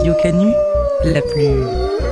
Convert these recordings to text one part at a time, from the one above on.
Radio la plus.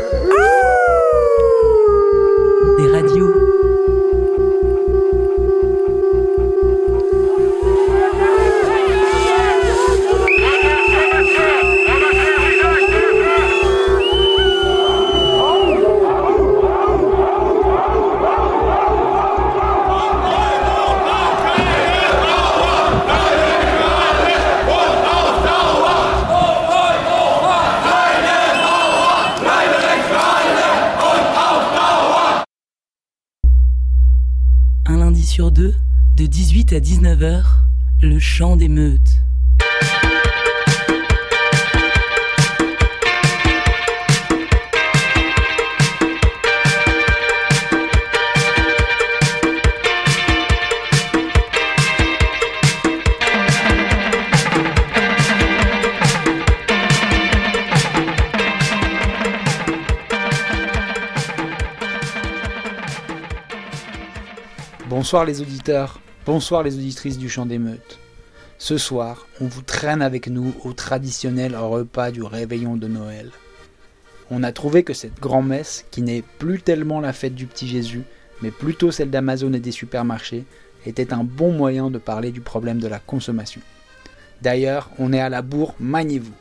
Sur deux, de 18 à 19h, le chant des meutes. Bonsoir les auditeurs, bonsoir les auditrices du Chant des Meutes. Ce soir, on vous traîne avec nous au traditionnel repas du réveillon de Noël. On a trouvé que cette grand-messe, qui n'est plus tellement la fête du petit Jésus, mais plutôt celle d'Amazon et des supermarchés, était un bon moyen de parler du problème de la consommation. D'ailleurs, on est à la bourre, maniez-vous.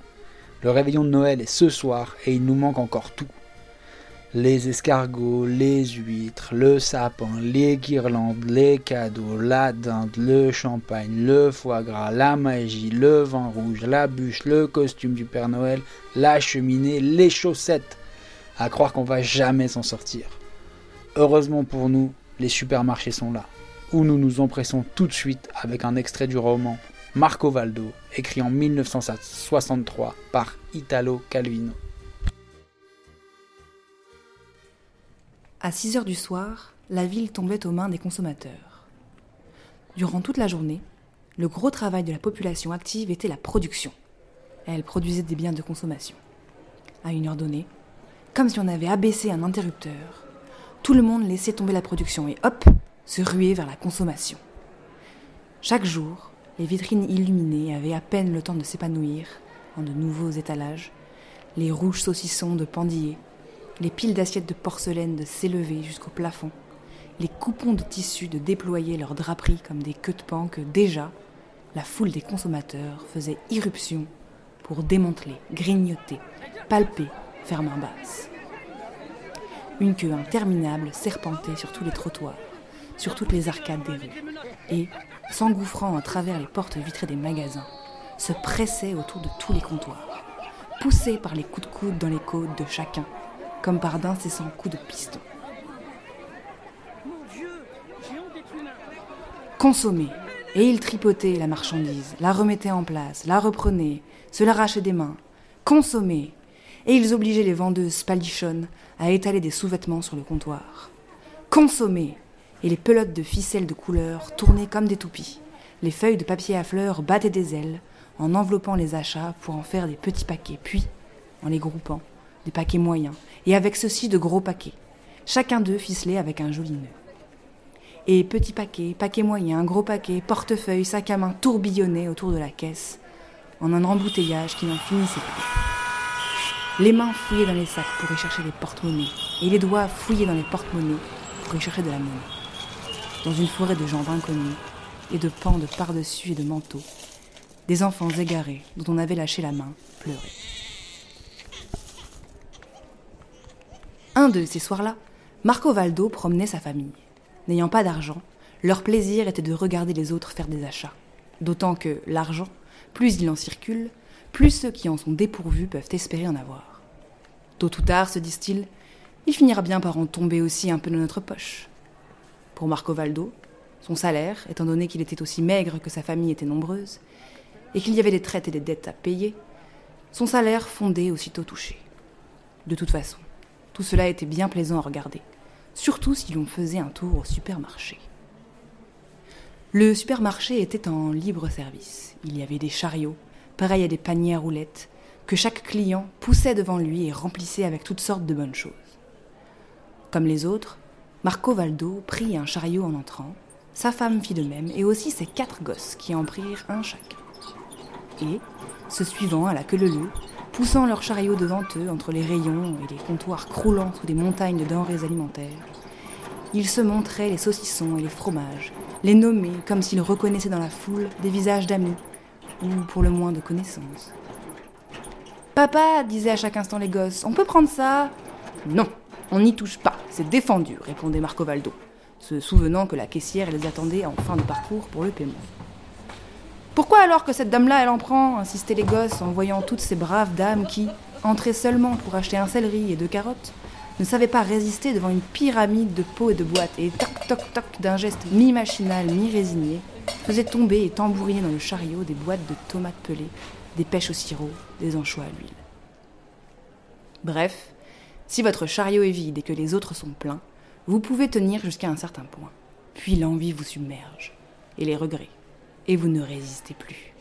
Le réveillon de Noël est ce soir et il nous manque encore tout les escargots, les huîtres, le sapin, les guirlandes, les cadeaux, la dinde, le champagne, le foie gras, la magie, le vin rouge, la bûche, le costume du Père Noël, la cheminée, les chaussettes. À croire qu'on va jamais s'en sortir. Heureusement pour nous, les supermarchés sont là, où nous nous empressons tout de suite avec un extrait du roman Marco Valdo, écrit en 1963 par Italo Calvino. À 6 heures du soir, la ville tombait aux mains des consommateurs. Durant toute la journée, le gros travail de la population active était la production. Elle produisait des biens de consommation. À une heure donnée, comme si on avait abaissé un interrupteur, tout le monde laissait tomber la production et hop, se ruait vers la consommation. Chaque jour, les vitrines illuminées avaient à peine le temps de s'épanouir en de nouveaux étalages, les rouges saucissons de Pandillé, les piles d'assiettes de porcelaine de s'élever jusqu'au plafond, les coupons de tissu de déployer leurs draperies comme des queues de pan que déjà, la foule des consommateurs faisait irruption pour démanteler, grignoter, palper, faire main basse. Une queue interminable serpentait sur tous les trottoirs, sur toutes les arcades des rues, et, s'engouffrant à travers les portes vitrées des magasins, se pressait autour de tous les comptoirs, poussée par les coups de coude dans les côtes de chacun, comme par d'incessants coups de piston. Consommer, et il tripotait la marchandise, la remettait en place, la reprenait, se l'arrachait des mains. Consommer, et ils obligeaient les vendeuses palichonnes à étaler des sous-vêtements sur le comptoir. Consommer, et les pelotes de ficelles de couleur tournaient comme des toupies. Les feuilles de papier à fleurs battaient des ailes en enveloppant les achats pour en faire des petits paquets, puis, en les groupant, des paquets moyens, et avec ceux-ci de gros paquets, chacun d'eux ficelé avec un joli nœud. Et petits paquets, paquets moyens, gros paquets, portefeuilles, sacs à main tourbillonnaient autour de la caisse, en un embouteillage qui n'en finissait plus. Les mains fouillaient dans les sacs pour y chercher des porte-monnaies, et les doigts fouillaient dans les porte-monnaies pour y chercher de la monnaie. Dans une forêt de jambes inconnus, et de pans de par-dessus et de manteaux, des enfants égarés dont on avait lâché la main pleuraient. Un de ces soirs-là, Marco Valdo promenait sa famille. N'ayant pas d'argent, leur plaisir était de regarder les autres faire des achats. D'autant que l'argent, plus il en circule, plus ceux qui en sont dépourvus peuvent espérer en avoir. Tôt ou tard, se disent-ils, il finira bien par en tomber aussi un peu dans notre poche. Pour Marco Valdo, son salaire, étant donné qu'il était aussi maigre que sa famille était nombreuse, et qu'il y avait des traites et des dettes à payer, son salaire fondait aussitôt touché. De toute façon, tout cela était bien plaisant à regarder, surtout si l'on faisait un tour au supermarché. Le supermarché était en libre service. Il y avait des chariots, pareils à des paniers à roulettes, que chaque client poussait devant lui et remplissait avec toutes sortes de bonnes choses. Comme les autres, Marco Valdo prit un chariot en entrant, sa femme fit de même, et aussi ses quatre gosses qui en prirent un chacun. Et, se suivant à la queue leu poussant leur chariot devant eux entre les rayons et les comptoirs croulant sous des montagnes de denrées alimentaires. Ils se montraient les saucissons et les fromages, les nommaient comme s'ils reconnaissaient dans la foule des visages d'amis, ou pour le moins de connaissances. Papa, disaient à chaque instant les gosses, on peut prendre ça? Non, on n'y touche pas, c'est défendu, répondait Marco Valdo, se souvenant que la caissière les attendait en fin de parcours pour le paiement. Pourquoi alors que cette dame-là, elle en prend insistaient les gosses en voyant toutes ces braves dames qui, entrées seulement pour acheter un céleri et deux carottes, ne savaient pas résister devant une pyramide de pots et de boîtes et toc toc toc d'un geste mi-machinal, mi-résigné, faisaient tomber et tambouriner dans le chariot des boîtes de tomates pelées, des pêches au sirop, des anchois à l'huile. Bref, si votre chariot est vide et que les autres sont pleins, vous pouvez tenir jusqu'à un certain point. Puis l'envie vous submerge, et les regrets et vous ne résistez plus.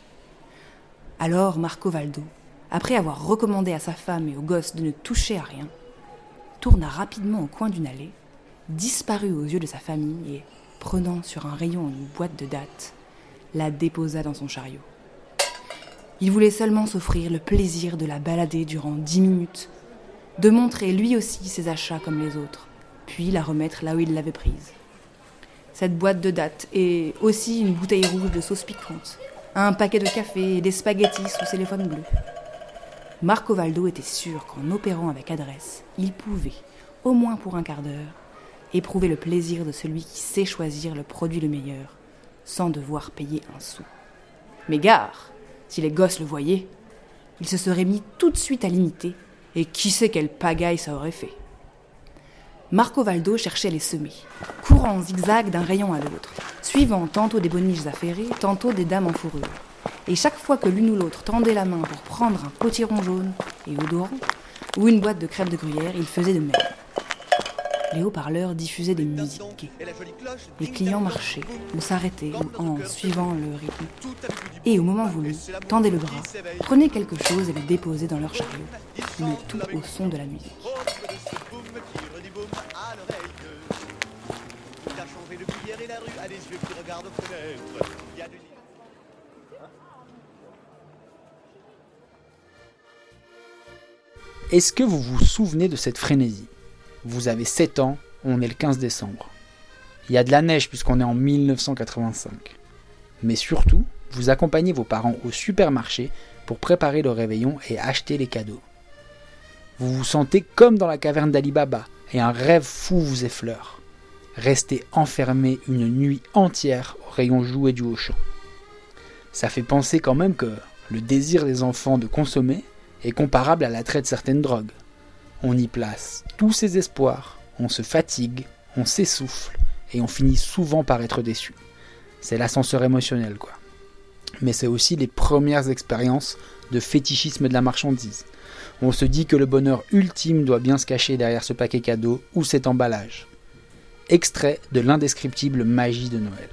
Alors Marco Valdo, après avoir recommandé à sa femme et aux gosses de ne toucher à rien, tourna rapidement au coin d'une allée, disparut aux yeux de sa famille et, prenant sur un rayon une boîte de dattes, la déposa dans son chariot. Il voulait seulement s'offrir le plaisir de la balader durant dix minutes, de montrer lui aussi ses achats comme les autres, puis la remettre là où il l'avait prise cette boîte de dates et aussi une bouteille rouge de sauce piquante, un paquet de café et des spaghettis sous téléphone bleu. Marco Valdo était sûr qu'en opérant avec adresse, il pouvait, au moins pour un quart d'heure, éprouver le plaisir de celui qui sait choisir le produit le meilleur, sans devoir payer un sou. Mais gare, si les gosses le voyaient, ils se seraient mis tout de suite à l'imiter, et qui sait quelle pagaille ça aurait fait. Marco Valdo cherchait les semer, courant en zigzag d'un rayon à l'autre, suivant tantôt des boniches affairées, tantôt des dames en fourrure. Et chaque fois que l'une ou l'autre tendait la main pour prendre un potiron jaune et odorant, ou une boîte de crêpes de gruyère, il faisait de même. Les haut-parleurs diffusaient des musiques. Les clients marchaient ou s'arrêtaient en suivant le rythme. Et au moment voulu, tendaient le bras, prenaient quelque chose et le déposaient dans leur chariot, le tout au son de la musique. Est-ce que vous vous souvenez de cette frénésie? Vous avez 7 ans, on est le 15 décembre. Il y a de la neige puisqu'on est en 1985. Mais surtout, vous accompagnez vos parents au supermarché pour préparer le réveillon et acheter les cadeaux. Vous vous sentez comme dans la caverne d'Ali Baba et un rêve fou vous effleure. Rester enfermé une nuit entière au rayon jouet du Auchan. Ça fait penser quand même que le désir des enfants de consommer est comparable à l'attrait de certaines drogues. On y place tous ses espoirs, on se fatigue, on s'essouffle et on finit souvent par être déçu. C'est l'ascenseur émotionnel quoi. Mais c'est aussi les premières expériences de fétichisme de la marchandise. On se dit que le bonheur ultime doit bien se cacher derrière ce paquet cadeau ou cet emballage. Extrait de l'indescriptible magie de Noël.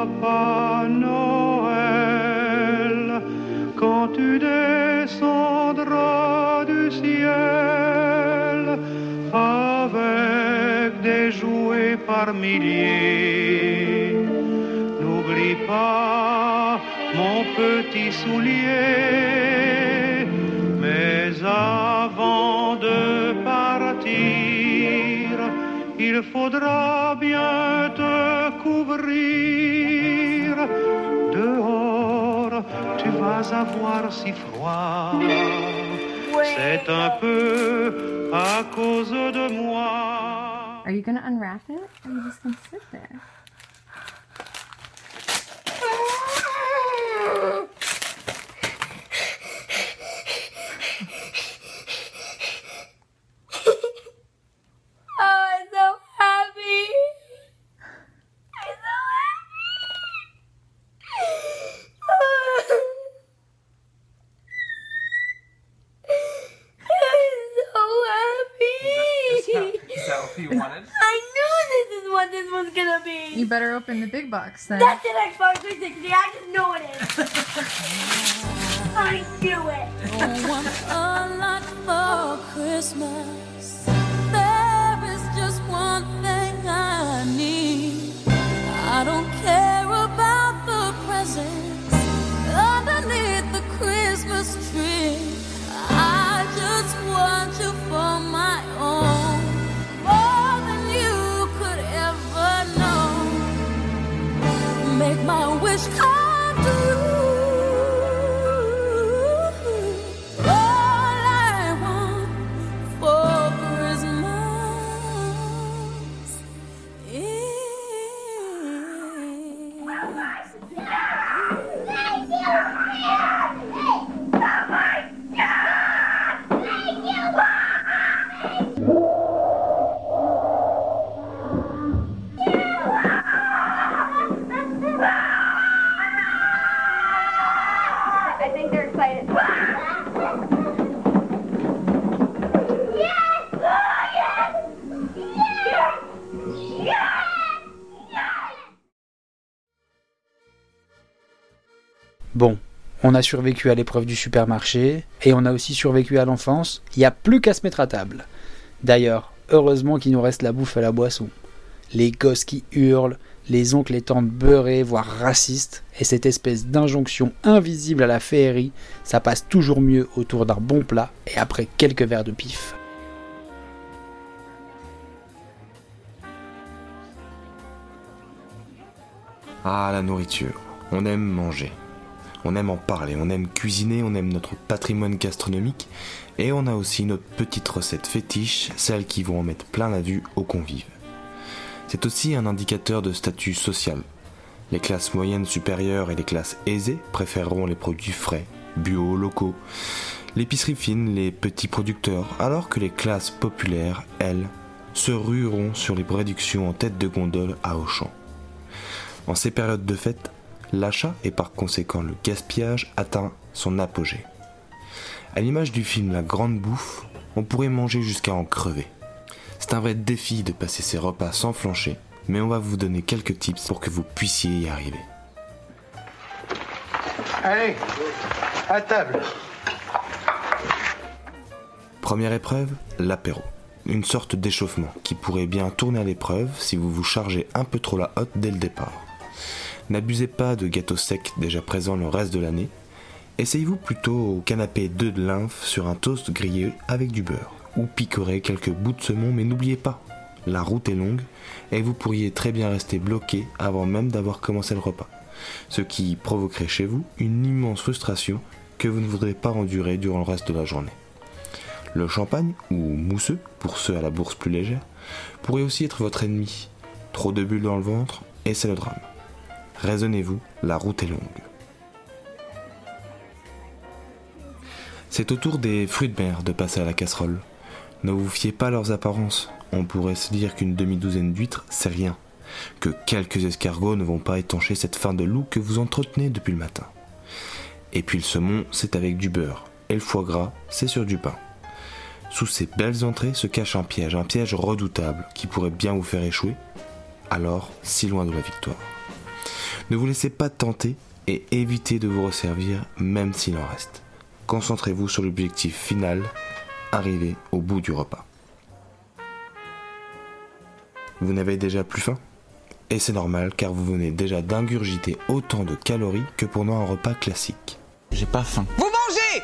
Papa Noël, quand tu descendras du ciel avec des jouets par milliers, n'oublie pas mon petit soulier, mais avant de partir, il faudra bien te couvrir. Dehors, tu vas avoir si froid. C'est un peu à cause de moi. Are you gonna unwrap it or are you just gonna sit there? Xbox then. That's an Xbox 360. On a survécu à l'épreuve du supermarché, et on a aussi survécu à l'enfance, il n'y a plus qu'à se mettre à table. D'ailleurs, heureusement qu'il nous reste la bouffe à la boisson. Les gosses qui hurlent, les oncles et tantes beurrés, voire racistes, et cette espèce d'injonction invisible à la féerie, ça passe toujours mieux autour d'un bon plat et après quelques verres de pif. Ah, la nourriture. On aime manger. On aime en parler, on aime cuisiner, on aime notre patrimoine gastronomique et on a aussi notre petite recette fétiche, celles qui vont en mettre plein la vue aux convives. C'est aussi un indicateur de statut social. Les classes moyennes supérieures et les classes aisées préféreront les produits frais, bio, locaux, l'épicerie fine, les petits producteurs, alors que les classes populaires, elles, se rueront sur les réductions en tête de gondole à Auchan. En ces périodes de fête, l'achat et par conséquent le gaspillage atteint son apogée. À l'image du film La Grande Bouffe, on pourrait manger jusqu'à en crever. C'est un vrai défi de passer ses repas sans flancher, mais on va vous donner quelques tips pour que vous puissiez y arriver. Allez, à table. Première épreuve, l'apéro. Une sorte d'échauffement qui pourrait bien tourner à l'épreuve si vous vous chargez un peu trop la hotte dès le départ. N'abusez pas de gâteaux secs déjà présents le reste de l'année. Essayez-vous plutôt au canapé d'œufs de lymphe sur un toast grillé avec du beurre. Ou picorez quelques bouts de saumon, mais n'oubliez pas, la route est longue et vous pourriez très bien rester bloqué avant même d'avoir commencé le repas. Ce qui provoquerait chez vous une immense frustration que vous ne voudrez pas endurer durant le reste de la journée. Le champagne, ou mousseux, pour ceux à la bourse plus légère, pourrait aussi être votre ennemi. Trop de bulles dans le ventre, et c'est le drame. Raisonnez-vous, la route est longue. C'est au tour des fruits de mer de passer à la casserole. Ne vous fiez pas à leurs apparences. On pourrait se dire qu'une demi-douzaine d'huîtres, c'est rien. Que quelques escargots ne vont pas étancher cette faim de loup que vous entretenez depuis le matin. Et puis le saumon, c'est avec du beurre. Et le foie gras, c'est sur du pain. Sous ces belles entrées se cache un piège, un piège redoutable qui pourrait bien vous faire échouer, alors si loin de la victoire. Ne vous laissez pas tenter et évitez de vous resservir même s'il en reste. Concentrez-vous sur l'objectif final, arriver au bout du repas. Vous n'avez déjà plus faim? Et c'est normal car vous venez déjà d'ingurgiter autant de calories que pendant un repas classique. J'ai pas faim. Vous mangez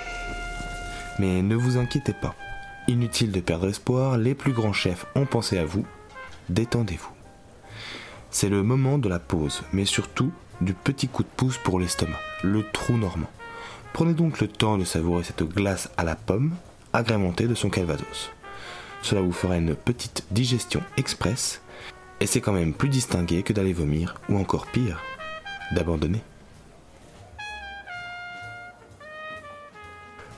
Mais ne vous inquiétez pas. Inutile de perdre espoir, les plus grands chefs ont pensé à vous. Détendez-vous. C'est le moment de la pause, mais surtout du petit coup de pouce pour l'estomac, le trou normand. Prenez donc le temps de savourer cette glace à la pomme, agrémentée de son calvados. Cela vous fera une petite digestion express, et c'est quand même plus distingué que d'aller vomir, ou encore pire, d'abandonner.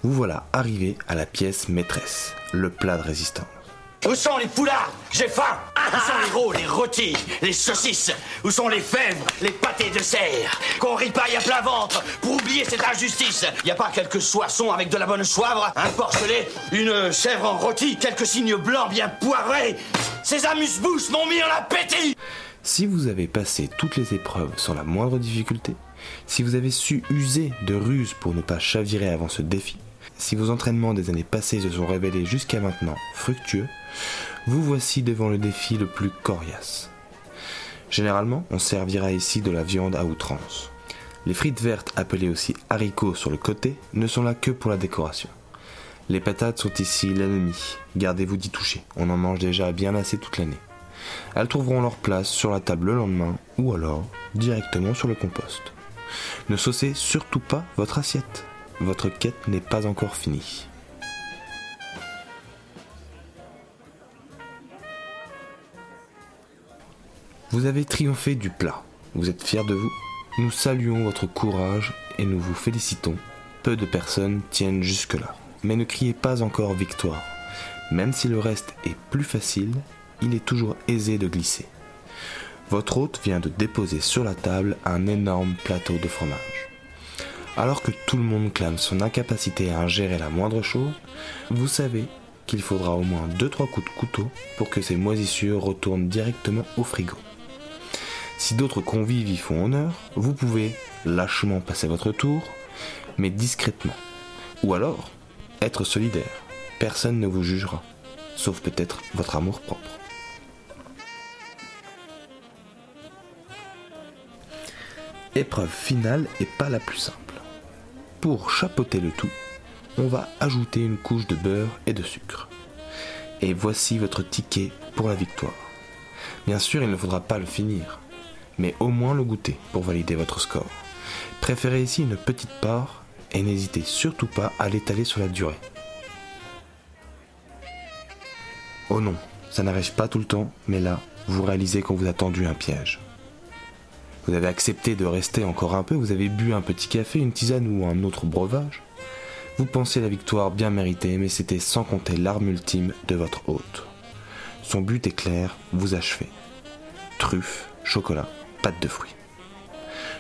Vous voilà arrivé à la pièce maîtresse, le plat de résistance. Où sont les poulards? J'ai faim. Où sont les gros, les rôtis, les saucisses? Où sont les fèvres, les pâtés de serre? Qu'on ripaille à plein ventre. Pour oublier cette injustice Y a pas quelques soissons avec de la bonne soivre? Un porcelet, une chèvre en rôti, quelques signes blancs bien poivrés. Ces amuse-bouches m'ont mis en appétit. Si vous avez passé toutes les épreuves sans la moindre difficulté, si vous avez su user de ruses pour ne pas chavirer avant ce défi, si vos entraînements des années passées se sont révélés jusqu'à maintenant fructueux, vous voici devant le défi le plus coriace. Généralement, on servira ici de la viande à outrance. Les frites vertes, appelées aussi haricots sur le côté, ne sont là que pour la décoration. Les patates sont ici l'ennemi, gardez-vous d'y toucher, on en mange déjà bien assez toute l'année. Elles trouveront leur place sur la table le lendemain ou alors directement sur le compost. Ne saucez surtout pas votre assiette, votre quête n'est pas encore finie. Vous avez triomphé du plat. Vous êtes fiers de vous Nous saluons votre courage et nous vous félicitons. Peu de personnes tiennent jusque-là. Mais ne criez pas encore victoire. Même si le reste est plus facile, il est toujours aisé de glisser. Votre hôte vient de déposer sur la table un énorme plateau de fromage. Alors que tout le monde clame son incapacité à ingérer la moindre chose, vous savez qu'il faudra au moins 2-3 coups de couteau pour que ces moisissures retournent directement au frigo. Si d'autres convives y font honneur, vous pouvez lâchement passer votre tour, mais discrètement. Ou alors, être solidaire. Personne ne vous jugera, sauf peut-être votre amour propre. Épreuve finale et pas la plus simple. Pour chapeauter le tout, on va ajouter une couche de beurre et de sucre. Et voici votre ticket pour la victoire. Bien sûr, il ne faudra pas le finir, mais au moins le goûter pour valider votre score. Préférez ici une petite part et n'hésitez surtout pas à l'étaler sur la durée. Oh non, ça n'arrive pas tout le temps, mais là, vous réalisez qu'on vous a tendu un piège. Vous avez accepté de rester encore un peu, vous avez bu un petit café, une tisane ou un autre breuvage. Vous pensez la victoire bien méritée, mais c'était sans compter l'arme ultime de votre hôte. Son but est clair, vous achever. Truffes, chocolat, pâte de fruits.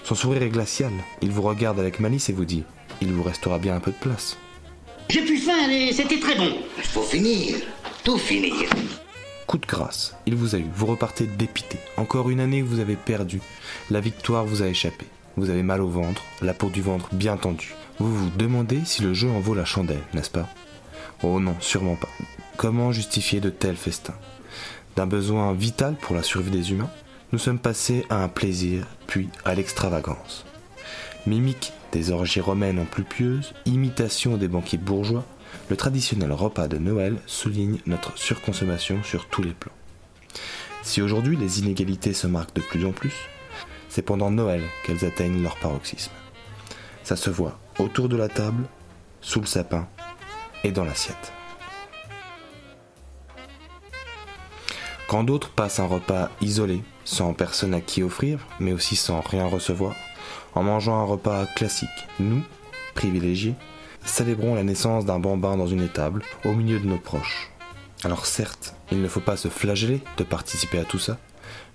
Son sourire est glacial, il vous regarde avec malice et vous dit Il vous restera bien un peu de place. J'ai plus faim et c'était très bon. Il faut finir, tout finir. Coup de grâce, il vous a eu, vous repartez dépité. Encore une année vous avez perdu. La victoire vous a échappé. Vous avez mal au ventre, la peau du ventre bien tendue. Vous vous demandez si le jeu en vaut la chandelle, n'est-ce pas? Oh non, sûrement pas. Comment justifier de tels festins? D'un besoin vital pour la survie des humains, nous sommes passés à un plaisir, puis à l'extravagance. Mimique des orgies romaines en plus pieuses, imitation des banquiers bourgeois, le traditionnel repas de Noël souligne notre surconsommation sur tous les plans. Si aujourd'hui les inégalités se marquent de plus en plus, c'est pendant Noël qu'elles atteignent leur paroxysme. Ça se voit autour de la table, sous le sapin et dans l'assiette. Quand d'autres passent un repas isolé, sans personne à qui offrir, mais aussi sans rien recevoir, en mangeant un repas classique, nous, privilégiés, célébrons la naissance d'un bambin dans une étable, au milieu de nos proches. Alors certes, il ne faut pas se flageller de participer à tout ça,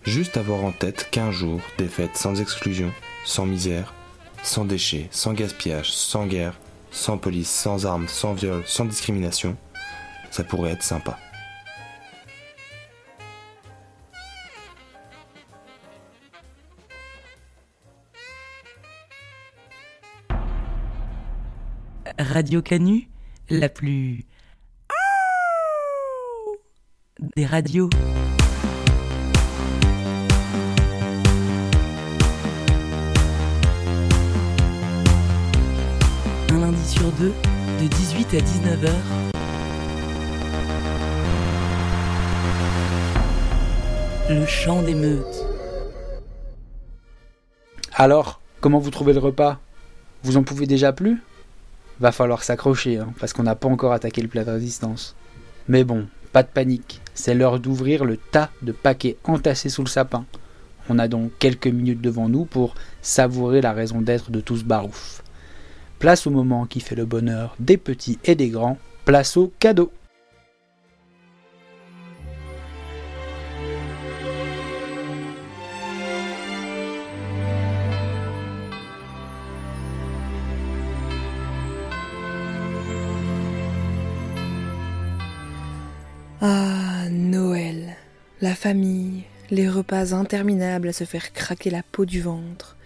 juste avoir en tête qu'un jour, des fêtes sans exclusion, sans misère, sans déchets, sans gaspillage, sans guerre, sans police, sans armes, sans viol, sans discrimination, Ça pourrait être sympa. Radio Canu, la plus des radios. Un lundi sur deux, de 18 à 19h. Le chant des. Alors, comment vous trouvez le repas? Vous en pouvez déjà plus? Va falloir s'accrocher, hein, parce qu'on n'a pas encore attaqué le plat de résistance. Mais bon, pas de panique, c'est l'heure d'ouvrir le tas de paquets entassés sous le sapin. On a donc quelques minutes devant nous pour savourer la raison d'être de tout ce barouf. Place au moment qui fait le bonheur des petits et des grands, place au cadeau. Famille, les repas interminables à se faire craquer la peau du ventre,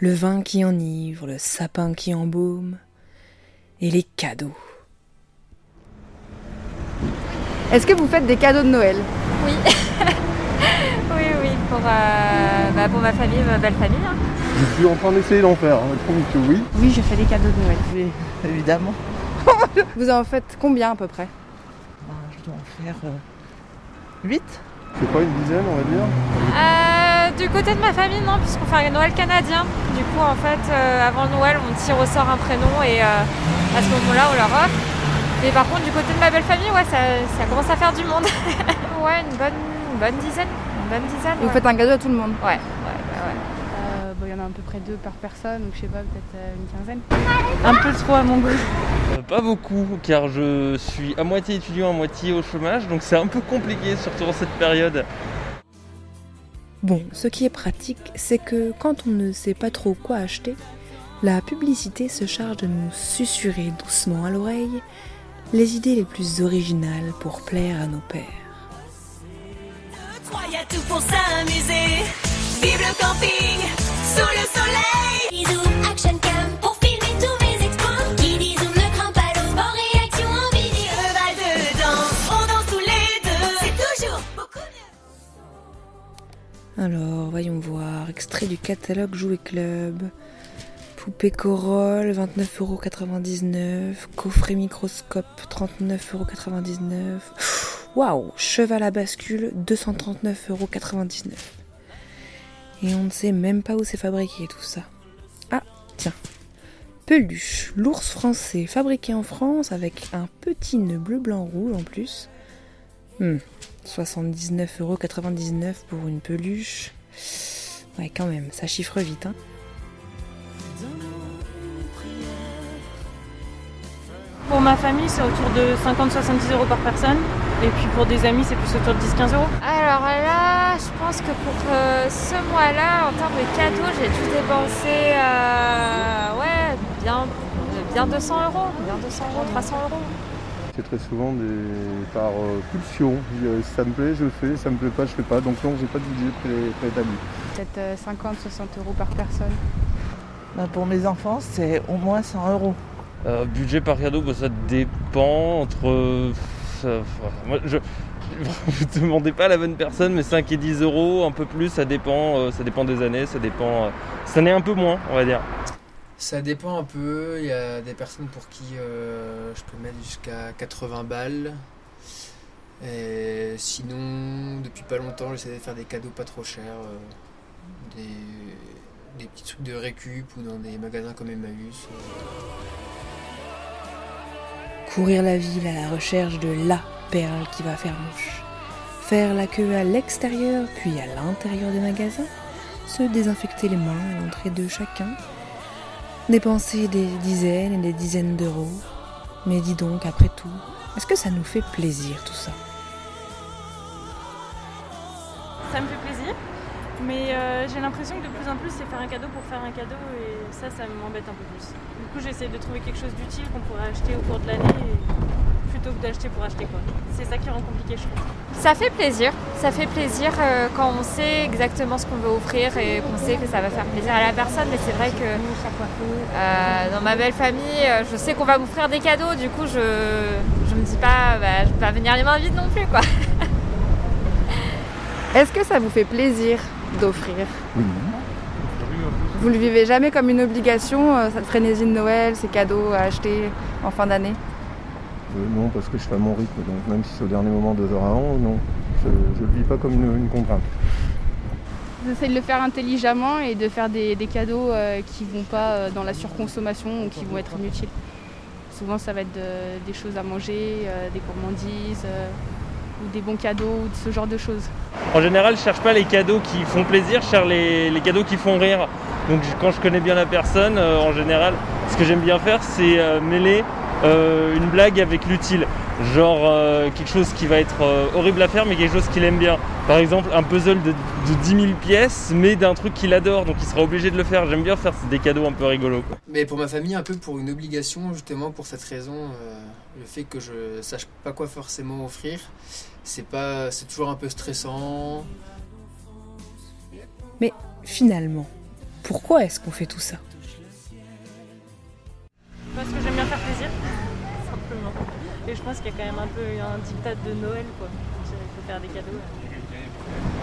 le vin qui enivre, le sapin qui embaume, et les cadeaux. Est-ce que vous faites des cadeaux de Noël? Oui. oui, oui, pour, euh, bah, pour ma famille, ma belle famille. hein. Je suis en train d'essayer d'en faire, hein. je trouve que oui. Oui, je fais des cadeaux de Noël. Oui, évidemment. Vous en faites combien à peu près? Ben, je dois en faire 8. C'est pas une dizaine, on va dire. Euh, du côté de ma famille, non, puisqu'on fait un Noël canadien. Du coup, en fait, euh, avant Noël, on tire au sort un prénom et euh, à ce moment-là, on leur offre. Mais par contre, du côté de ma belle famille, ouais, ça, ça commence à faire du monde. ouais, une bonne, une bonne dizaine. Une bonne dizaine. Vous ouais. faites un cadeau à tout le monde Ouais, ouais, ouais, ouais. Euh, bon, Il y en a à peu près deux par personne, donc je sais pas, peut-être euh, une quinzaine. Un peu trop à mon goût. Euh, Pas beaucoup, car je suis à moitié étudiant, à moitié au chômage, donc c'est un peu compliqué, surtout en cette période. Bon, ce qui est pratique, c'est que quand on ne sait pas trop quoi acheter, la publicité se charge de nous susurrer doucement à l'oreille les idées les plus originales pour plaire à nos pères. Y a tout pour s'amuser. Vive le camping Alors, voyons voir. Extrait du catalogue Jouet Club. Poupée Corolle, 29,99€. Coffret microscope, 39,99€. Waouh Cheval à bascule, 239,99€. Et on ne sait même pas où c'est fabriqué tout ça. Ah, tiens. Peluche, l'ours français, fabriqué en France avec un petit nœud bleu, blanc, rouge en plus. Hmm, 79,99€ pour une peluche. Ouais, quand même, ça chiffre vite, hein. Pour ma famille, c'est autour de 50-70 euros par personne. Et puis pour des amis, c'est plus autour de 10-15 euros. Alors là, je pense que pour euh, ce mois-là, en termes de cadeaux, j'ai dû dépenser euh, ouais, bien, bien 200 euros, bien 200 euros, 300 euros. C'est très souvent des... par euh, pulsion. Euh, si ça me plaît, je le fais. Si ça me plaît pas, je fais pas. Donc non, j'ai pas de budget pré- préétabli. Peut-être euh, 50-60 euros par personne. Ben, pour mes enfants, c'est au moins 100 euros. Euh, budget par cadeau, bah, ça dépend entre. euh, ça- je. Vous ne demandez pas la bonne personne, mais 5 et 10 euros, un peu plus, ça dépend, euh, ça dépend des années, ça dépend. cette année un peu moins, on va dire. Ça dépend un peu. Il y a des personnes pour qui je peux mettre jusqu'à 80 balles. Sinon, depuis pas longtemps, j'essaie de faire des cadeaux pas trop chers. des, des petits trucs de récup ou dans des magasins comme Emmaüs. Courir la ville à la recherche de la perle qui va faire mouche. Faire la queue à l'extérieur puis à l'intérieur des magasins. Se désinfecter les mains à l'entrée de chacun. Dépenser des dizaines et des dizaines d'euros. Mais dis donc, après tout, est-ce que ça nous fait plaisir tout ça? Ça me fait plaisir. Mais euh, j'ai l'impression que de plus en plus, c'est faire un cadeau pour faire un cadeau. Et ça, ça m'embête un peu plus. Du coup, j'essaie de trouver quelque chose d'utile qu'on pourrait acheter au cours de l'année. et plutôt que d'acheter pour acheter quoi. C'est ça qui rend compliqué je trouve. Ça fait plaisir, ça fait plaisir euh, quand on sait exactement ce qu'on veut offrir et qu'on sait que ça va faire plaisir à la personne. Mais c'est vrai que euh, dans ma belle famille, je sais qu'on va m'offrir des cadeaux, du coup je, je me dis pas, bah, je vais pas venir les mains vides non plus quoi. Est-ce que ça vous fait plaisir? D'offrir Oui. Vous le vivez jamais comme une obligation, euh, cette frénésie de Noël, ces cadeaux à acheter en fin d'année? Euh, non, parce que je fais à mon rythme, donc même si c'est au dernier moment, 2 heures avant, non. Je ne le vis pas comme une, une contrainte. J'essaie de le faire intelligemment et de faire des, des cadeaux euh, qui vont pas euh, dans la surconsommation ou qui vont être inutiles. Souvent, ça va être de- des choses à manger, euh, des gourmandises euh, ou des bons cadeaux ou de ce genre de choses. En général, je cherche pas les cadeaux qui font plaisir, je cherche les, les cadeaux qui font rire. Donc quand je connais bien la personne, euh, en général, ce que j'aime bien faire, c'est euh, mêler euh, une blague avec l'utile. Genre euh, quelque chose qui va être euh, horrible à faire, mais quelque chose qu'il aime bien. Par exemple, un puzzle de, de 10 000 pièces, mais d'un truc qu'il adore, donc il sera obligé de le faire. J'aime bien faire des cadeaux un peu rigolos. Quoi. Mais pour ma famille, un peu pour une obligation, justement, pour cette raison, euh, le fait que je sache pas quoi forcément offrir, c'est pas, c'est toujours un peu stressant. Mais finalement, pourquoi est-ce qu'on fait tout ça? Parce que j'aime bien faire plaisir, simplement. Et je pense qu'il y a quand même un peu un dictat de Noël quoi. Il faut faire des cadeaux.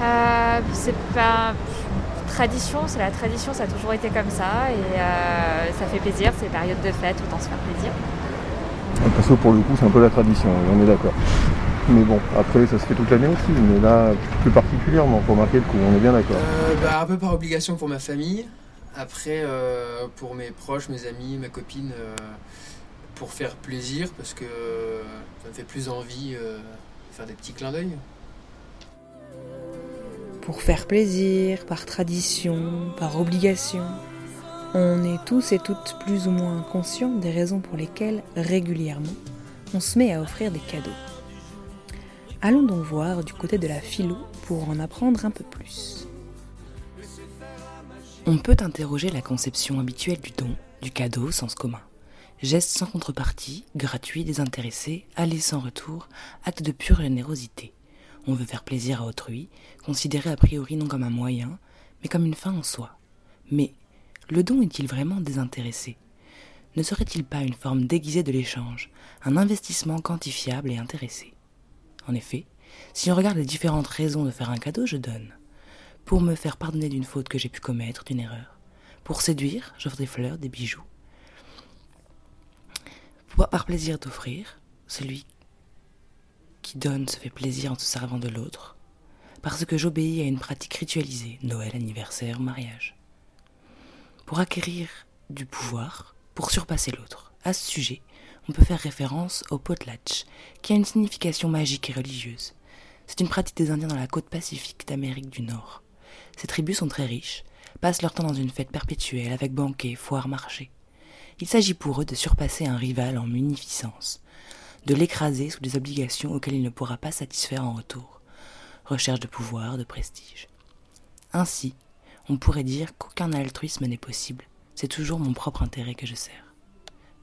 Euh, c'est pas tradition, c'est la tradition, ça a toujours été comme ça et euh, ça fait plaisir, c'est période de fête, autant se faire plaisir. Parce que pour le coup, c'est un peu la tradition, on est d'accord. Mais bon, après, ça se fait toute l'année aussi, mais là, plus particulièrement, pour marquer le coup, on est bien d'accord. Euh, bah, un peu par obligation pour ma famille. Après, euh, pour mes proches, mes amis, ma copine, euh, pour faire plaisir, parce que euh, ça me fait plus envie euh, de faire des petits clins d'œil. Pour faire plaisir, par tradition, par obligation. On est tous et toutes plus ou moins conscients des raisons pour lesquelles, régulièrement, on se met à offrir des cadeaux. Allons donc voir du côté de la philo pour en apprendre un peu plus. On peut interroger la conception habituelle du don, du cadeau au sens commun. Geste sans contrepartie, gratuit, désintéressé, aller sans retour, acte de pure générosité. On veut faire plaisir à autrui, considéré a priori non comme un moyen, mais comme une fin en soi. Mais le don est-il vraiment désintéressé? Ne serait-il pas une forme déguisée de l'échange, un investissement quantifiable et intéressé? En effet, si on regarde les différentes raisons de faire un cadeau, je donne. Pour me faire pardonner d'une faute que j'ai pu commettre, d'une erreur. Pour séduire, j'offre des fleurs, des bijoux. Pour- Par plaisir d'offrir, celui qui donne se fait plaisir en se servant de l'autre, parce que j'obéis à une pratique ritualisée, Noël, anniversaire, mariage. Pour acquérir du pouvoir, pour surpasser l'autre. À ce sujet, on peut faire référence au potlatch, qui a une signification magique et religieuse. C'est une pratique des Indiens dans la côte pacifique d'Amérique du Nord. Ces tribus sont très riches, passent leur temps dans une fête perpétuelle avec banquets, foires, marchés. Il s'agit pour eux de surpasser un rival en munificence, de l'écraser sous des obligations auxquelles il ne pourra pas satisfaire en retour. Recherche de pouvoir, de prestige. Ainsi, on pourrait dire qu'aucun altruisme n'est possible, c'est toujours mon propre intérêt que je sers.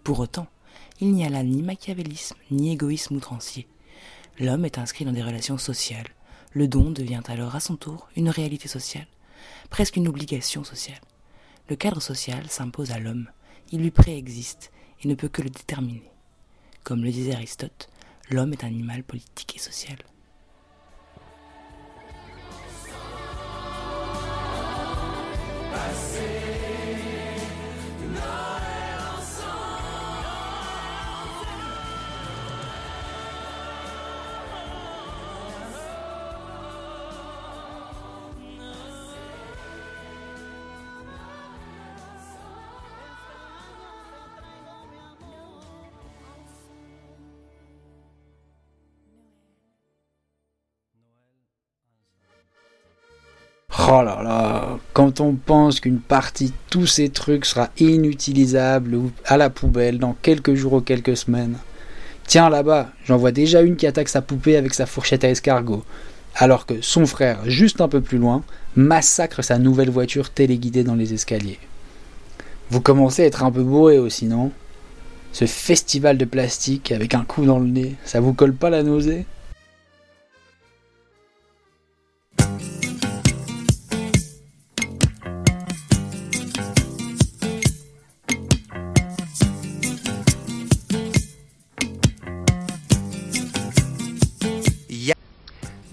Pour autant, il n'y a là ni machiavélisme, ni égoïsme outrancier. L'homme est inscrit dans des relations sociales. Le don devient alors à son tour une réalité sociale, presque une obligation sociale. Le cadre social s'impose à l'homme, il lui préexiste et ne peut que le déterminer. Comme le disait Aristote, l'homme est un animal politique et social. Oh là là, quand on pense qu'une partie de tous ces trucs sera inutilisable ou à la poubelle dans quelques jours ou quelques semaines. Tiens là-bas, j'en vois déjà une qui attaque sa poupée avec sa fourchette à escargot, alors que son frère, juste un peu plus loin, massacre sa nouvelle voiture téléguidée dans les escaliers. Vous commencez à être un peu bourré aussi, non? Ce festival de plastique avec un coup dans le nez, ça vous colle pas la nausée?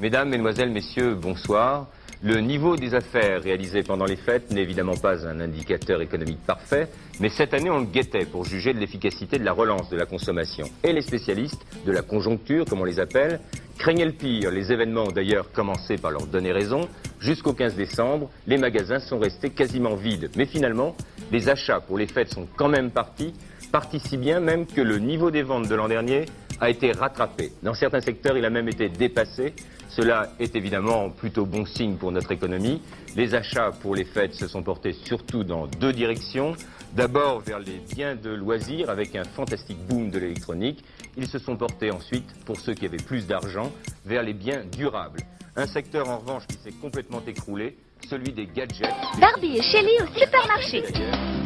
Mesdames, Mesdemoiselles, Messieurs, bonsoir. Le niveau des affaires réalisées pendant les fêtes n'est évidemment pas un indicateur économique parfait, mais cette année on le guettait pour juger de l'efficacité de la relance de la consommation. Et les spécialistes de la conjoncture, comme on les appelle, craignaient le pire. Les événements ont d'ailleurs commencé par leur donner raison. Jusqu'au 15 décembre, les magasins sont restés quasiment vides. Mais finalement, les achats pour les fêtes sont quand même partis, partis si bien même que le niveau des ventes de l'an dernier a été rattrapé. Dans certains secteurs, il a même été dépassé. Cela est évidemment plutôt bon signe pour notre économie. Les achats pour les fêtes se sont portés surtout dans deux directions. D'abord vers les biens de loisirs avec un fantastique boom de l'électronique. Ils se sont portés ensuite, pour ceux qui avaient plus d'argent, vers les biens durables. Un secteur en revanche qui s'est complètement écroulé, celui des gadgets. Barbie et Shelly au supermarché.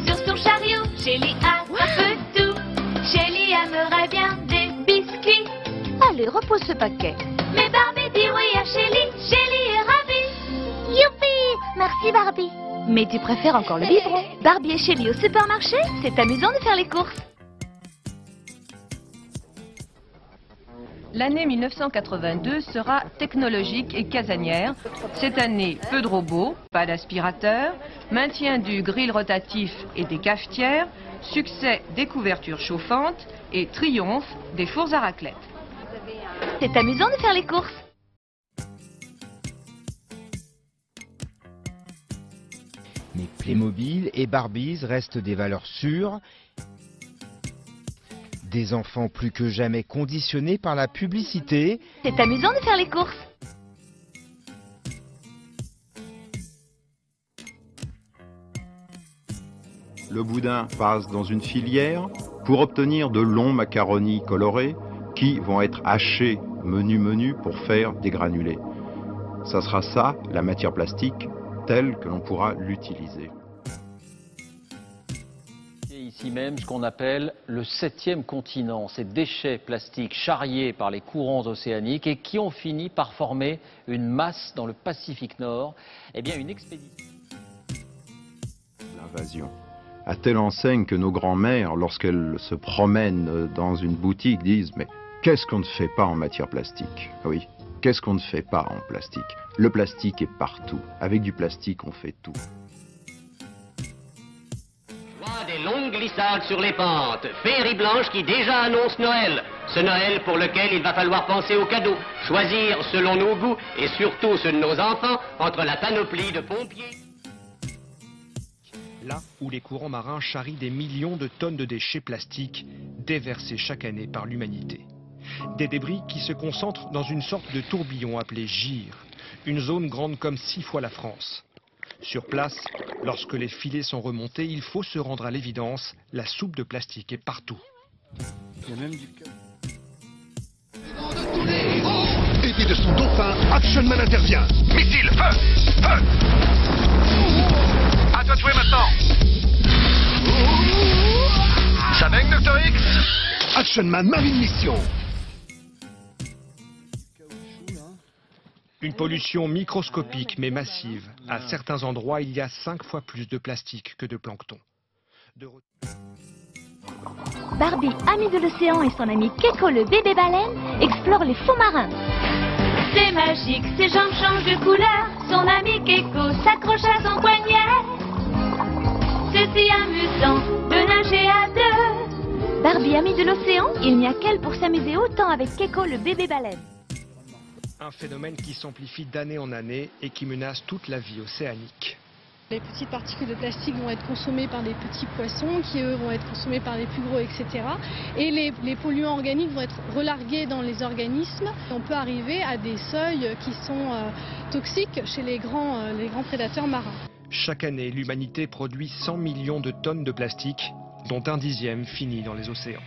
Sur son chariot, Shelly a un peu tout. Shelly aimerait bien des biscuits. Allez, repose ce paquet. Mais Barbie dit oui à Shelly. Shelly est ravie. Youpi Merci Barbie. Mais tu préfères encore le biberon. Barbie et Shelly au supermarché C'est amusant de faire les courses. L'année 1982 sera technologique et casanière. Cette année, peu de robots, pas d'aspirateurs, maintien du grill rotatif et des cafetières, succès des couvertures chauffantes et triomphe des fours à raclette. C'est amusant de faire les courses. Mais Playmobil et Barbies restent des valeurs sûres. Des enfants plus que jamais conditionnés par la publicité. C'est amusant de faire les courses. Le boudin passe dans une filière pour obtenir de longs macaronis colorés qui vont être hachés menu menu pour faire des granulés. Ça sera ça, la matière plastique, telle que l'on pourra l'utiliser. Ici même ce qu'on appelle le septième continent, ces déchets plastiques charriés par les courants océaniques et qui ont fini par former une masse dans le Pacifique Nord. Eh bien, une expédition. L'invasion. À telle enseigne que nos grands-mères, lorsqu'elles se promènent dans une boutique, disent Mais qu'est-ce qu'on ne fait pas en matière plastique? Oui, qu'est-ce qu'on ne fait pas en plastique? Le plastique est partout. Avec du plastique, on fait tout. Sur les pentes, féerie blanche qui déjà annonce Noël. Ce Noël pour lequel il va falloir penser aux cadeaux, choisir selon nos goûts et surtout ceux de nos enfants entre la panoplie de pompiers. Là où les courants marins charrient des millions de tonnes de déchets plastiques déversés chaque année par l'humanité. Des débris qui se concentrent dans une sorte de tourbillon appelé Gire, une zone grande comme six fois la France. Sur place, lorsque les filets sont remontés, il faut se rendre à l'évidence, la soupe de plastique est partout. Il y a même du Aidé de son dauphin, Action Man intervient. Missile, feu, feu À toi de jouer maintenant Ça. X? Action Man Marine Mission Une pollution microscopique mais massive. À certains endroits, il y a cinq fois plus de plastique que de plancton. Barbie, amie de l'océan et son ami Keko le bébé baleine explorent les fonds marins. C'est magique, ses jambes changent de couleur. Son ami Keko s'accroche à son poignet. C'est si amusant de nager à deux. Barbie, amie de l'océan, il n'y a qu'elle pour s'amuser autant avec Keko le bébé baleine. Un phénomène qui s'amplifie d'année en année et qui menace toute la vie océanique. Les petites particules de plastique vont être consommées par des petits poissons qui eux vont être consommés par les plus gros, etc. Et les, les polluants organiques vont être relargués dans les organismes. On peut arriver à des seuils qui sont euh, toxiques chez les grands, euh, les grands prédateurs marins. Chaque année, l'humanité produit 100 millions de tonnes de plastique, dont un dixième finit dans les océans.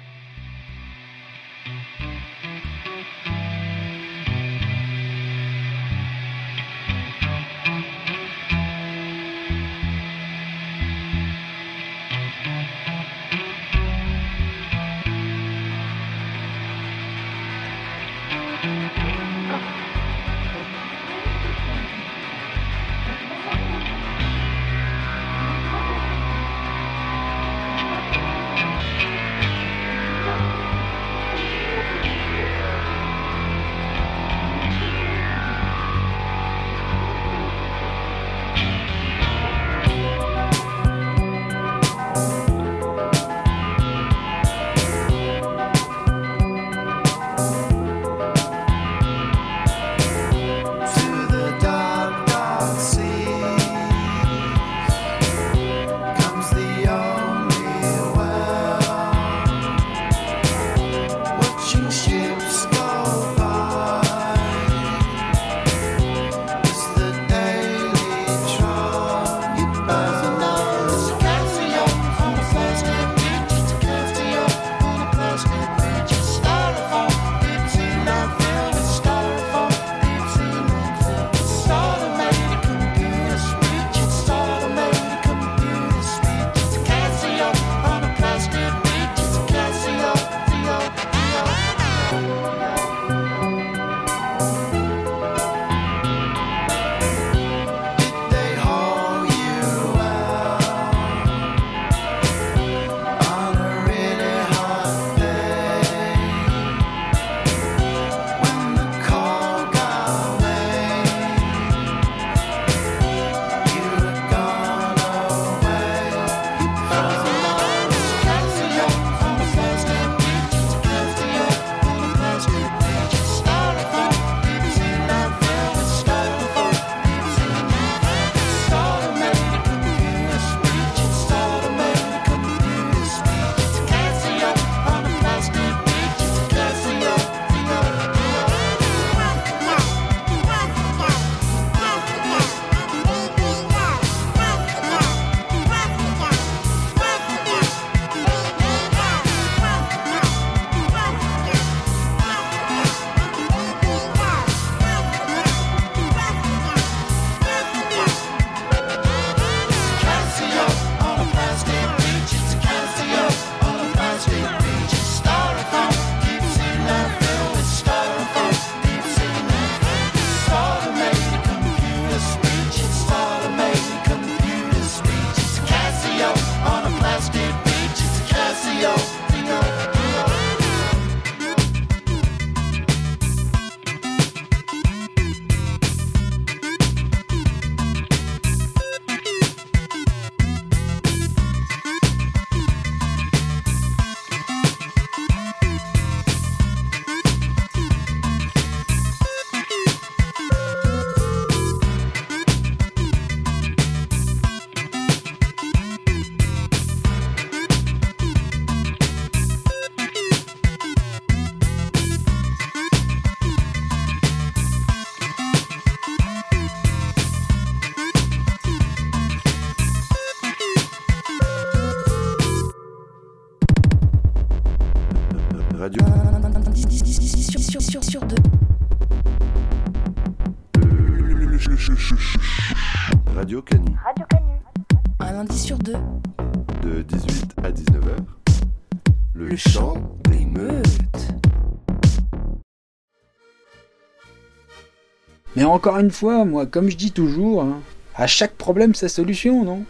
Mais encore une fois, moi, comme je dis toujours, hein, à chaque problème sa solution, non?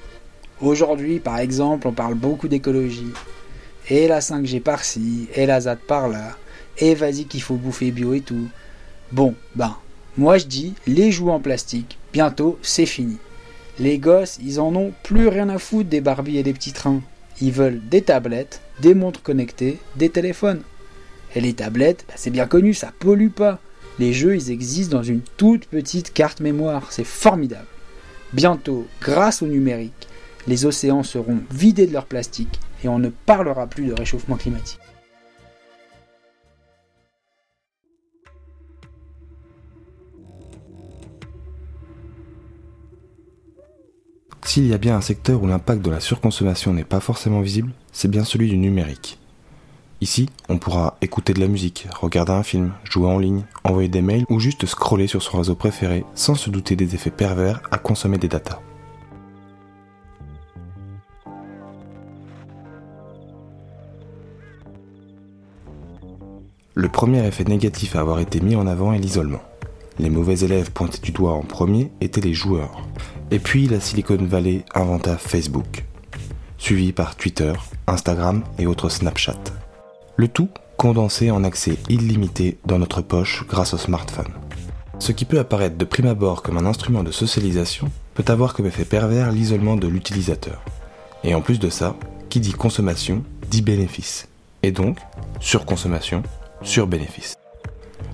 Aujourd'hui, par exemple, on parle beaucoup d'écologie. Et la 5G par-ci, et la ZAD par-là, et vas-y qu'il faut bouffer bio et tout. Bon, ben, moi je dis, les jouets en plastique, bientôt c'est fini. Les gosses, ils en ont plus rien à foutre des Barbies et des petits trains. Ils veulent des tablettes, des montres connectées, des téléphones. Et les tablettes, bah, c'est bien connu, ça pollue pas. Les jeux, ils existent dans une toute petite carte mémoire. C'est formidable. Bientôt, grâce au numérique, les océans seront vidés de leur plastique et on ne parlera plus de réchauffement climatique. S'il y a bien un secteur où l'impact de la surconsommation n'est pas forcément visible, c'est bien celui du numérique. Ici, on pourra écouter de la musique, regarder un film, jouer en ligne, envoyer des mails ou juste scroller sur son réseau préféré sans se douter des effets pervers à consommer des datas. Le premier effet négatif à avoir été mis en avant est l'isolement. Les mauvais élèves pointés du doigt en premier étaient les joueurs. Et puis la Silicon Valley inventa Facebook, suivi par Twitter, Instagram et autres Snapchat. Le tout condensé en accès illimité dans notre poche grâce au smartphone. Ce qui peut apparaître de prime abord comme un instrument de socialisation peut avoir comme effet pervers l'isolement de l'utilisateur. Et en plus de ça, qui dit consommation dit bénéfice. Et donc, surconsommation, sur-bénéfice.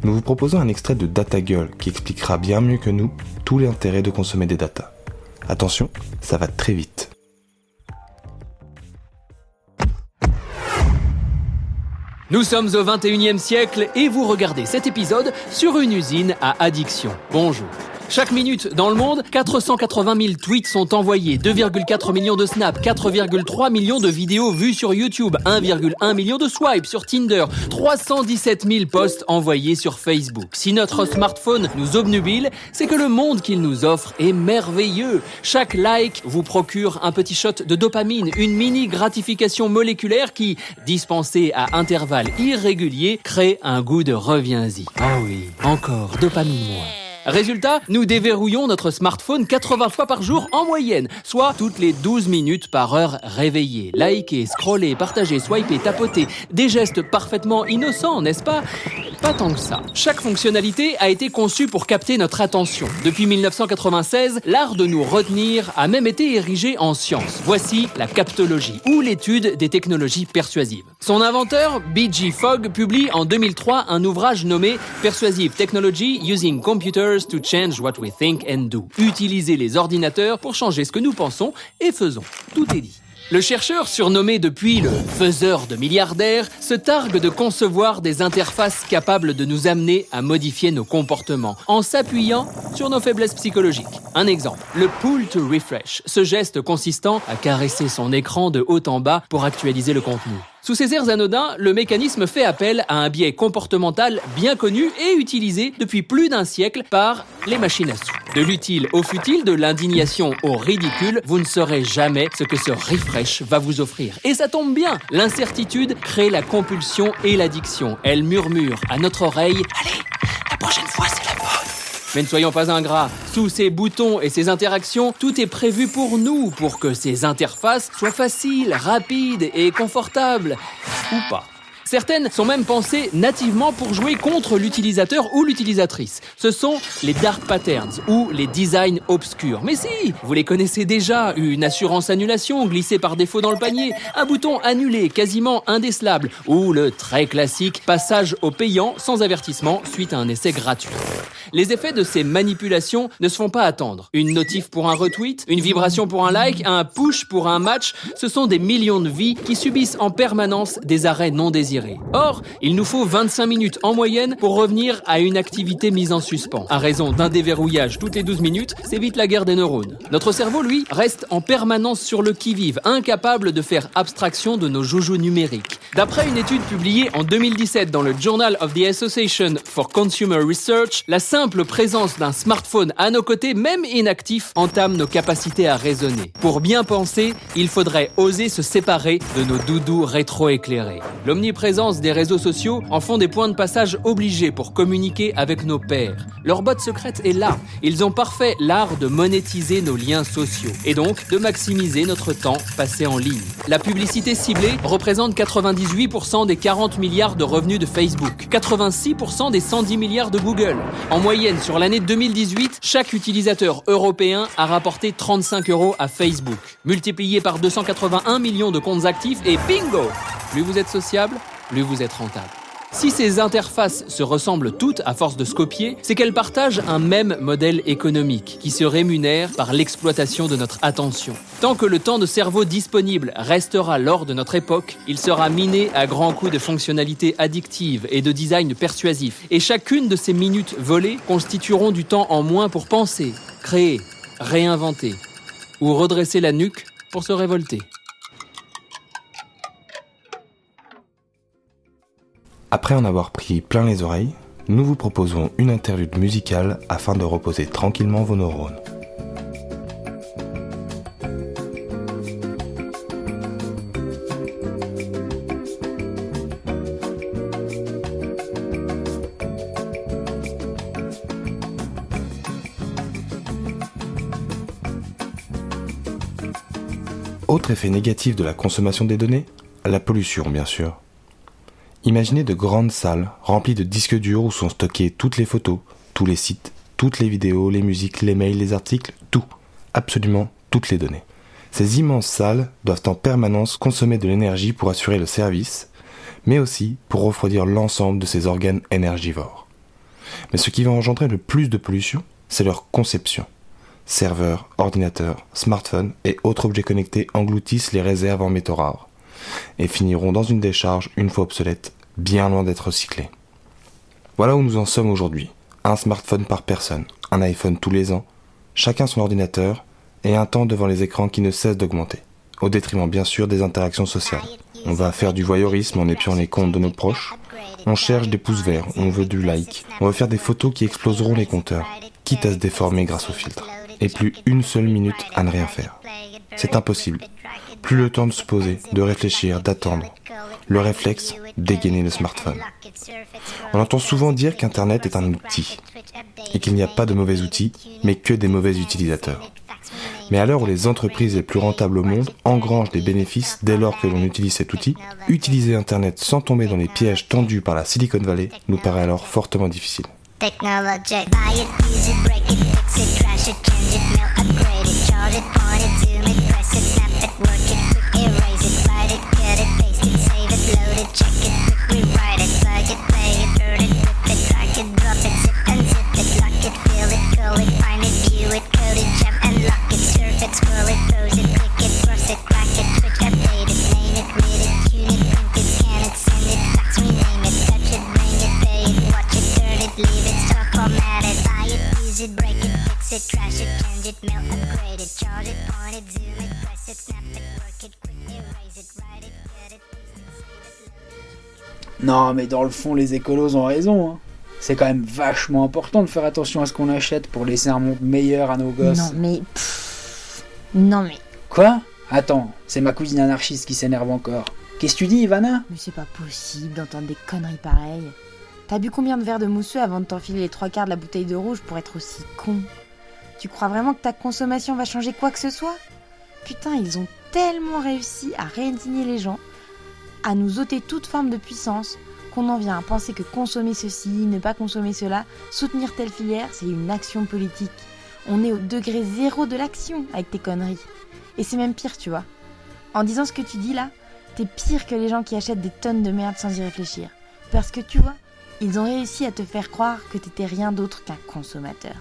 Nous vous proposons un extrait de Data Girl qui expliquera bien mieux que nous tout l'intérêt de consommer des datas. Attention, ça va très vite. Nous sommes au 21e siècle et vous regardez cet épisode sur une usine à addiction. Bonjour. Chaque minute dans le monde, 480 000 tweets sont envoyés, 2,4 millions de snaps, 4,3 millions de vidéos vues sur YouTube, 1,1 million de swipes sur Tinder, 317 000 posts envoyés sur Facebook. Si notre smartphone nous obnubile, c'est que le monde qu'il nous offre est merveilleux. Chaque like vous procure un petit shot de dopamine, une mini gratification moléculaire qui, dispensée à intervalles irréguliers, crée un goût de reviens-y. Ah oui, encore dopamine-moi. Résultat, nous déverrouillons notre smartphone 80 fois par jour en moyenne, soit toutes les 12 minutes par heure réveillé. Liker, scroller, partager, swiper, tapoter, des gestes parfaitement innocents, n'est-ce pas? Pas tant que ça. Chaque fonctionnalité a été conçue pour capter notre attention. Depuis 1996, l'art de nous retenir a même été érigé en science. Voici la captologie, ou l'étude des technologies persuasives. Son inventeur, B.G. Fogg, publie en 2003 un ouvrage nommé Persuasive Technology Using Computers to change what we think and do. Utiliser les ordinateurs pour changer ce que nous pensons et faisons. Tout est dit. Le chercheur, surnommé depuis le faiseur de milliardaires, se targue de concevoir des interfaces capables de nous amener à modifier nos comportements en s'appuyant sur nos faiblesses psychologiques. Un exemple, le pull to refresh, ce geste consistant à caresser son écran de haut en bas pour actualiser le contenu. Sous ces airs anodins, le mécanisme fait appel à un biais comportemental bien connu et utilisé depuis plus d'un siècle par les machines à sous. De l'utile au futile, de l'indignation au ridicule, vous ne saurez jamais ce que ce refresh va vous offrir. Et ça tombe bien, l'incertitude crée la compulsion et l'addiction. Elle murmure à notre oreille Allez, la prochaine fois c'est. Mais ne soyons pas ingrats. Sous ces boutons et ces interactions, tout est prévu pour nous, pour que ces interfaces soient faciles, rapides et confortables. Ou pas. Certaines sont même pensées nativement pour jouer contre l'utilisateur ou l'utilisatrice. Ce sont les dark patterns ou les designs obscurs. Mais si, vous les connaissez déjà. Une assurance annulation glissée par défaut dans le panier, un bouton annulé quasiment indécelable ou le très classique passage au payant sans avertissement suite à un essai gratuit. Les effets de ces manipulations ne se font pas attendre. Une notif pour un retweet, une vibration pour un like, un push pour un match, ce sont des millions de vies qui subissent en permanence des arrêts non désirés. Or, il nous faut 25 minutes en moyenne pour revenir à une activité mise en suspens. À raison d'un déverrouillage toutes les 12 minutes, c'est vite la guerre des neurones. Notre cerveau, lui, reste en permanence sur le qui-vive, incapable de faire abstraction de nos joujoux numériques. D'après une étude publiée en 2017 dans le Journal of the Association for Consumer Research, la simple présence d'un smartphone à nos côtés, même inactif, entame nos capacités à raisonner. Pour bien penser, il faudrait oser se séparer de nos doudous rétro-éclairés. L'omniprésence des réseaux sociaux en font des points de passage obligés pour communiquer avec nos pairs. Leur botte secrète est là. Ils ont parfait l'art de monétiser nos liens sociaux et donc de maximiser notre temps passé en ligne. La publicité ciblée représente 98% des 40 milliards de revenus de Facebook, 86% des 110 milliards de Google. En moyenne, sur l'année 2018, chaque utilisateur européen a rapporté 35 euros à Facebook. Multiplié par 281 millions de comptes actifs et bingo Plus vous êtes sociable, plus vous êtes rentable. Si ces interfaces se ressemblent toutes à force de se copier, c'est qu'elles partagent un même modèle économique qui se rémunère par l'exploitation de notre attention. Tant que le temps de cerveau disponible restera lors de notre époque, il sera miné à grands coups de fonctionnalités addictives et de design persuasif. Et chacune de ces minutes volées constitueront du temps en moins pour penser, créer, réinventer ou redresser la nuque pour se révolter. Après en avoir pris plein les oreilles, nous vous proposons une interlude musicale afin de reposer tranquillement vos neurones. Autre effet négatif de la consommation des données, la pollution bien sûr. Imaginez de grandes salles remplies de disques durs où sont stockées toutes les photos, tous les sites, toutes les vidéos, les musiques, les mails, les articles, tout, absolument toutes les données. Ces immenses salles doivent en permanence consommer de l'énergie pour assurer le service, mais aussi pour refroidir l'ensemble de ces organes énergivores. Mais ce qui va engendrer le plus de pollution, c'est leur conception. Serveurs, ordinateurs, smartphones et autres objets connectés engloutissent les réserves en métaux rares et finiront dans une décharge une fois obsolète, bien loin d'être recyclés. Voilà où nous en sommes aujourd'hui. Un smartphone par personne, un iPhone tous les ans, chacun son ordinateur et un temps devant les écrans qui ne cesse d'augmenter, au détriment bien sûr des interactions sociales. On va faire du voyeurisme en épiant les comptes de nos proches, on cherche des pouces verts, on veut du like, on veut faire des photos qui exploseront les compteurs, quitte à se déformer grâce au filtre et plus une seule minute à ne rien faire. C'est impossible. Plus le temps de se poser, de réfléchir, d'attendre. Le réflexe, dégainer le smartphone. On entend souvent dire qu'Internet est un outil et qu'il n'y a pas de mauvais outils, mais que des mauvais utilisateurs. Mais à l'heure où les entreprises les plus rentables au monde engrangent des bénéfices dès lors que l'on utilise cet outil, utiliser Internet sans tomber dans les pièges tendus par la Silicon Valley nous paraît alors fortement difficile. Fix it, trash it, change it, mail, upgrade it, chart it, point it, zoom it, press it, snap it, work it, quick erase it, write it, cut it, Non, mais dans le fond, les écolos ont raison. hein. C'est quand même vachement important de faire attention à ce qu'on achète pour laisser un monde meilleur à nos gosses. Non mais... pff, Non mais... Quoi? Attends, c'est ma cousine anarchiste qui s'énerve encore. Qu'est-ce que tu dis, Ivana? Mais c'est pas possible d'entendre des conneries pareilles. T'as bu combien de verres de mousseux avant de t'enfiler les trois quarts de la bouteille de rouge pour être aussi con? Tu crois vraiment que ta consommation va changer quoi que ce soit? Putain, ils ont tellement réussi à réindigner les gens, à nous ôter toute forme de puissance, qu'on en vient à penser que consommer ceci, ne pas consommer cela, soutenir telle filière, c'est une action politique. On est au degré zéro de l'action avec tes conneries. Et c'est même pire, tu vois. En disant ce que tu dis là, t'es pire que les gens qui achètent des tonnes de merde sans y réfléchir. Parce que tu vois, ils ont réussi à te faire croire que t'étais rien d'autre qu'un consommateur.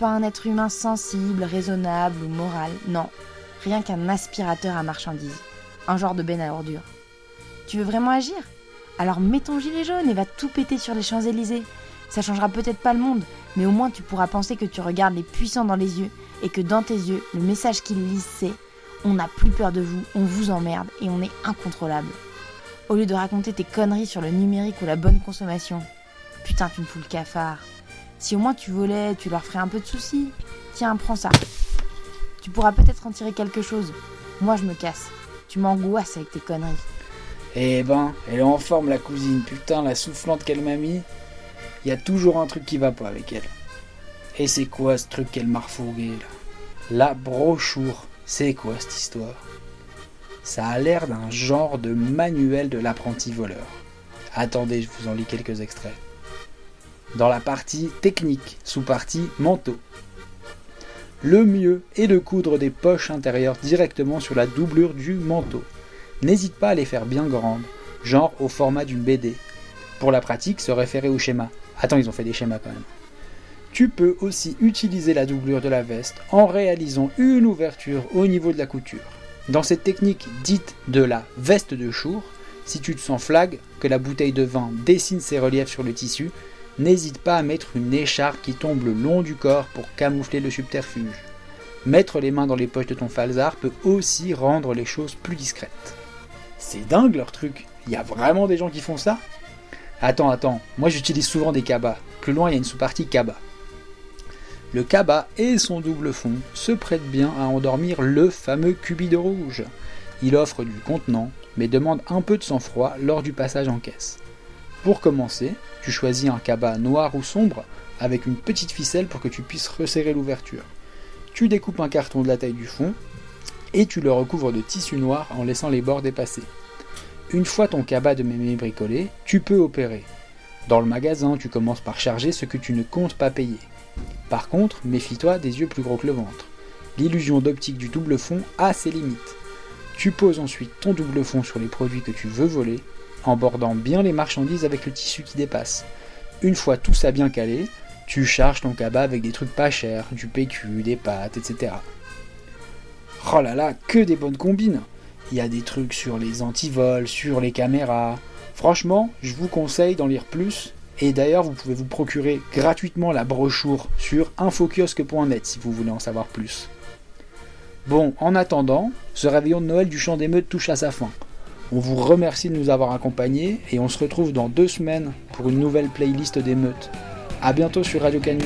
Pas un être humain sensible, raisonnable ou moral, non. Rien qu'un aspirateur à marchandises. Un genre de benne à ordures. Tu veux vraiment agir? Alors mets ton gilet jaune et va tout péter sur les Champs-Élysées. Ça changera peut-être pas le monde, mais au moins tu pourras penser que tu regardes les puissants dans les yeux et que dans tes yeux, le message qu'ils lisent c'est on n'a plus peur de vous, on vous emmerde et on est incontrôlable. Au lieu de raconter tes conneries sur le numérique ou la bonne consommation. Putain, tu me fous le cafard. Si au moins tu volais, tu leur ferais un peu de soucis. Tiens, prends ça. Tu pourras peut-être en tirer quelque chose. Moi, je me casse. Tu m'angoisses avec tes conneries. Eh ben, elle est en forme la cousine, putain, la soufflante qu'elle m'a mis. Il y a toujours un truc qui va pas avec elle. Et c'est quoi ce truc qu'elle m'a refourgué là? La brochure, c'est quoi cette histoire? Ça a l'air d'un genre de manuel de l'apprenti voleur. Attendez, je vous en lis quelques extraits. Dans la partie technique, sous-partie manteau. Le mieux est de coudre des poches intérieures directement sur la doublure du manteau. N'hésite pas à les faire bien grandes, genre au format d'une BD. Pour la pratique, se référer au schéma. Attends, ils ont fait des schémas quand même. Tu peux aussi utiliser la doublure de la veste en réalisant une ouverture au niveau de la couture. Dans cette technique dite de la veste de chour, si tu te sens flag que la bouteille de vin dessine ses reliefs sur le tissu, n'hésite pas à mettre une écharpe qui tombe le long du corps pour camoufler le subterfuge. Mettre les mains dans les poches de ton falzar peut aussi rendre les choses plus discrètes. C'est dingue leur truc. Il y a vraiment des gens qui font ça? Attends, attends. Moi j'utilise souvent des cabas. Plus loin, il y a une sous-partie cabas. Le cabas et son double fond se prêtent bien à endormir le fameux cubido rouge. Il offre du contenant, mais demande un peu de sang-froid lors du passage en caisse. Pour commencer, tu choisis un cabas noir ou sombre avec une petite ficelle pour que tu puisses resserrer l'ouverture. Tu découpes un carton de la taille du fond et tu le recouvres de tissu noir en laissant les bords dépassés. Une fois ton cabas de mémé bricolé, tu peux opérer. Dans le magasin, tu commences par charger ce que tu ne comptes pas payer. Par contre, méfie-toi des yeux plus gros que le ventre. L'illusion d'optique du double fond a ses limites. Tu poses ensuite ton double fond sur les produits que tu veux voler, en bordant bien les marchandises avec le tissu qui dépasse. Une fois tout ça bien calé, tu charges ton cabas avec des trucs pas chers, du PQ, des pâtes, etc. Oh là là, que des bonnes combines Il y a des trucs sur les antivols, sur les caméras. Franchement, je vous conseille d'en lire plus. Et d'ailleurs, vous pouvez vous procurer gratuitement la brochure sur infokiosque.net si vous voulez en savoir plus. Bon, en attendant, ce réveillon de Noël du champ d'émeute touche à sa fin. On vous remercie de nous avoir accompagnés et on se retrouve dans deux semaines pour une nouvelle playlist d'émeutes. A bientôt sur Radio Canu.